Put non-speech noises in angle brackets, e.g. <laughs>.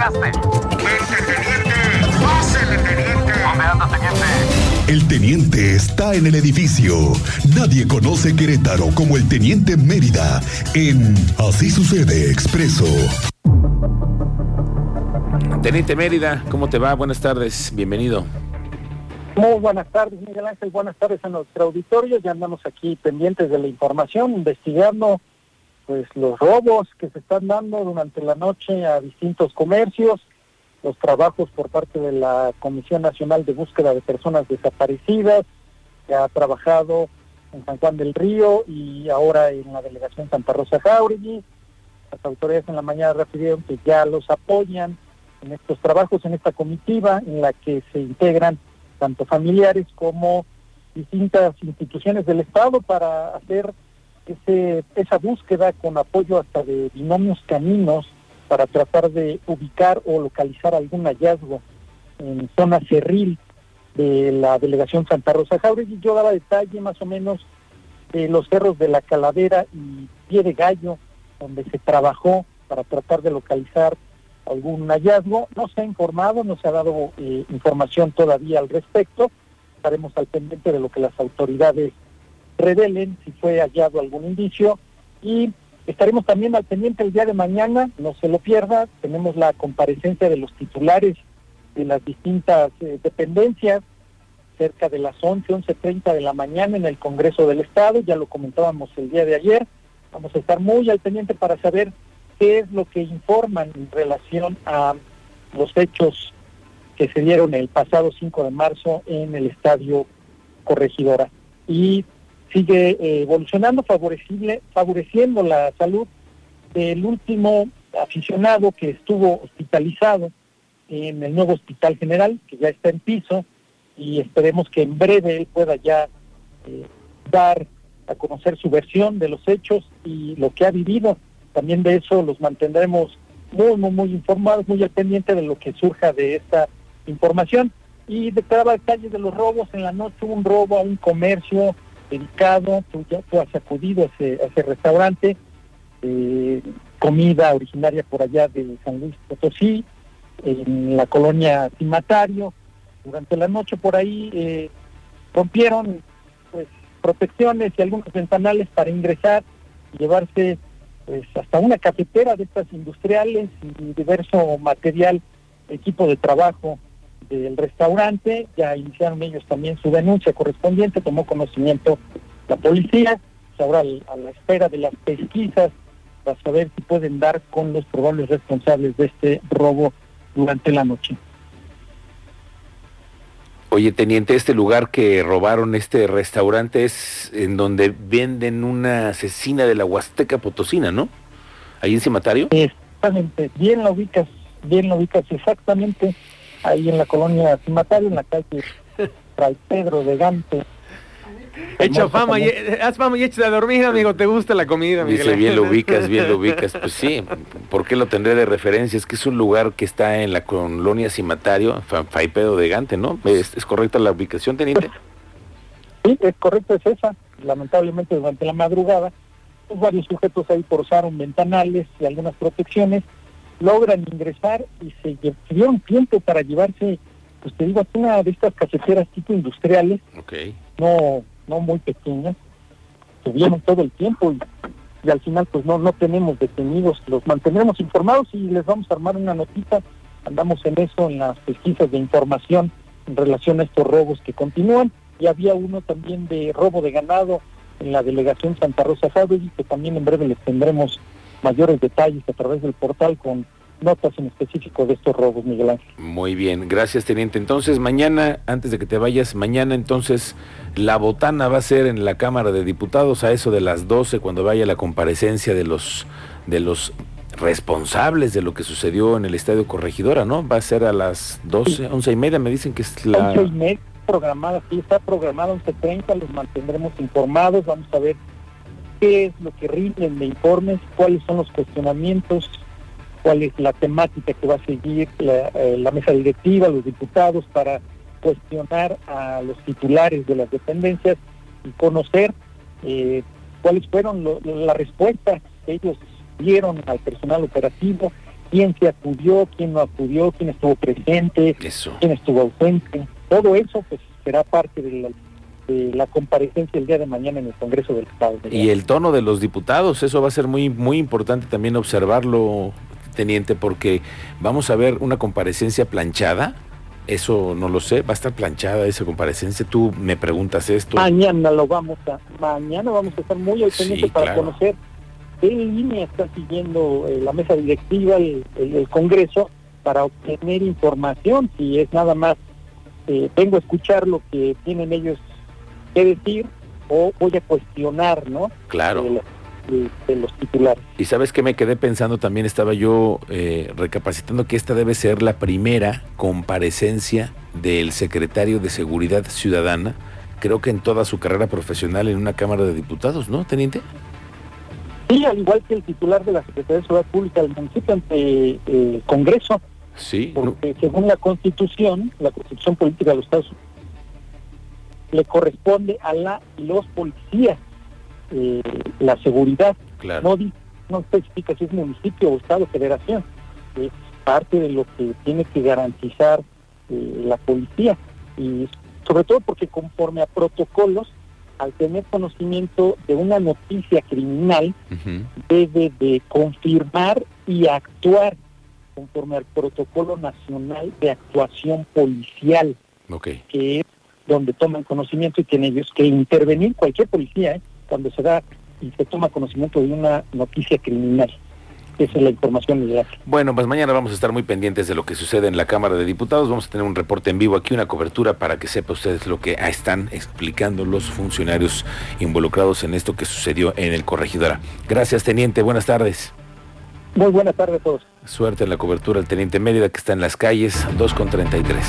llegaste? teniente! ¡Pásele, teniente! ¿Dónde anda, teniente? El teniente está en el edificio. Nadie conoce Querétaro como el teniente Mérida en Así sucede expreso. Teniente Mérida, ¿cómo te va? Buenas tardes, bienvenido. Muy buenas tardes, Miguel Ángel. Buenas tardes a nuestro auditorio. Ya andamos aquí pendientes de la información, investigando pues los robos que se están dando durante la noche a distintos comercios, los trabajos por parte de la Comisión Nacional de Búsqueda de Personas Desaparecidas, que ha trabajado en San Juan del Río y ahora en la delegación Santa Rosa Jauregui. Las autoridades en la mañana refirieron que ya los apoyan en estos trabajos, en esta comitiva en la que se integran tanto familiares como distintas instituciones del Estado para hacer esa búsqueda con apoyo hasta de binomios caminos para tratar de ubicar o localizar algún hallazgo en zona cerril de la delegación Santa Rosa Jauregui. Yo daba detalle más o menos de los cerros de la Calavera y Pie de Gallo, donde se trabajó para tratar de localizar algún hallazgo. No se ha informado, no se ha dado eh, información todavía al respecto. Estaremos al pendiente de lo que las autoridades revelen si fue hallado algún indicio y estaremos también al pendiente el día de mañana, no se lo pierda, tenemos la comparecencia de los titulares de las distintas eh, dependencias cerca de las 11, 11.30 de la mañana en el Congreso del Estado, ya lo comentábamos el día de ayer, vamos a estar muy al pendiente para saber qué es lo que informan en relación a los hechos que se dieron el pasado 5 de marzo en el Estadio Corregidora. Y sigue eh, evolucionando, favorecible, favoreciendo la salud del último aficionado que estuvo hospitalizado en el nuevo Hospital General, que ya está en piso, y esperemos que en breve él pueda ya eh, dar a conocer su versión de los hechos y lo que ha vivido. También de eso los mantendremos muy, muy, muy informados, muy al pendiente de lo que surja de esta información. Y de cada detalle de los robos, en la noche hubo un robo a un comercio dedicado, tú, ya, tú has acudido a ese, restaurante, eh, comida originaria por allá de San Luis Potosí, en la colonia Cimatario. Durante la noche por ahí eh, rompieron pues, protecciones y algunos ventanales para ingresar y llevarse pues, hasta una cafetera de estas industriales y diverso material, equipo de trabajo del restaurante, ya iniciaron ellos también su denuncia correspondiente, tomó conocimiento la policía, ahora a la espera de las pesquisas para saber si pueden dar con los probables responsables de este robo durante la noche. Oye, teniente, este lugar que robaron, este restaurante, es en donde venden una asesina de la Huasteca Potosina, ¿no? Ahí en Cimatario. Exactamente, bien lo ubicas, bien lo ubicas exactamente ahí en la colonia Cimatario, en la calle Fray Pedro de Gante. Echa fama y, haz fama y échate a dormir, amigo. ¿Te gusta la comida, Miguel? Dice, bien lo ubicas, bien lo ubicas. <laughs> Pues sí, ¿por qué lo tendré de referencia? Es que es un lugar que está en la colonia Cimatario, Fray Pedro de Gante, ¿no? ¿Es, ¿Es, correcta la ubicación, teniente? Sí, es correcto, es esa. Lamentablemente, durante la madrugada, pues varios sujetos ahí forzaron ventanales y algunas protecciones logran ingresar y se dieron tiempo para llevarse, pues te digo, una de estas caseteras tipo industriales, no no muy pequeñas, tuvieron todo el tiempo y, y, al final pues no no tenemos detenidos, los mantendremos informados y les vamos a armar una notita, andamos en eso, en las pesquisas de información en relación a estos robos que continúan y había uno también de robo de ganado en la delegación Santa Rosa y que también en breve les tendremos mayores detalles a través del portal con notas en específico de estos robos, Miguel Ángel. Muy bien, gracias teniente. Entonces mañana, antes de que te vayas, mañana entonces la botana va a ser en la Cámara de Diputados a eso de las 12 cuando vaya la comparecencia de los de los responsables de lo que sucedió en el Estadio Corregidora, ¿no? Va a ser a las 12, once y media, me dicen que es la... 11 y media programada, sí, está programada 11.30, los mantendremos informados, vamos a ver qué es lo que rinden de informes, cuáles son los cuestionamientos, cuál es la temática que va a seguir la, eh, mesa directiva, los diputados, para cuestionar a los titulares de las dependencias y conocer eh, cuáles fueron las respuestas que ellos dieron al personal operativo quién se acudió, quién no acudió, quién estuvo presente, quién estuvo ausente. Todo eso pues será parte de la, la, comparecencia el día de mañana en el Congreso del Estado. Y el tono de los diputados, eso va a ser muy, muy importante también observarlo, teniente, porque vamos a ver una comparecencia planchada. Eso no lo sé, va a estar planchada esa comparecencia. Tú me preguntas esto. Mañana lo vamos a, mañana vamos a estar muy al para conocer qué línea está siguiendo eh, la mesa directiva, el, el, Congreso, para obtener información, si es nada más eh, vengo a escuchar lo que tienen ellos que decir o voy a cuestionar, ¿no? Claro. De, los titulares. Y sabes que me quedé pensando también, estaba yo eh, recapacitando que esta debe ser la primera comparecencia del secretario de Seguridad Ciudadana, creo que en toda su carrera profesional en una Cámara de Diputados, ¿no, teniente? Sí, al igual que el titular de la Secretaría de Seguridad Pública del municipio ante el eh, Congreso. Sí. Porque según la Constitución, la Constitución Política de los Estados Unidos, le corresponde a la los policías eh, la seguridad. Claro. No, no especifica si es municipio o Estado federación. Es parte de lo que tiene que garantizar eh, la policía. Y sobre todo porque conforme a protocolos, al tener conocimiento de una noticia criminal, debe de confirmar y actuar conforme al protocolo nacional de actuación policial, que es donde toman conocimiento y tienen ellos que intervenir cualquier policía ¿eh? cuando se da y se toma conocimiento de una noticia criminal. Esa es la información ideal. Bueno, pues mañana vamos a estar muy pendientes de lo que sucede en la Cámara de Diputados. Vamos a tener un reporte en vivo aquí, una cobertura para que sepa ustedes lo que están explicando los funcionarios involucrados en esto que sucedió en el Corregidora. Gracias, teniente. Buenas tardes. Muy buenas tardes a todos. Suerte en la cobertura el teniente Mérida que está en las calles 2 con 33.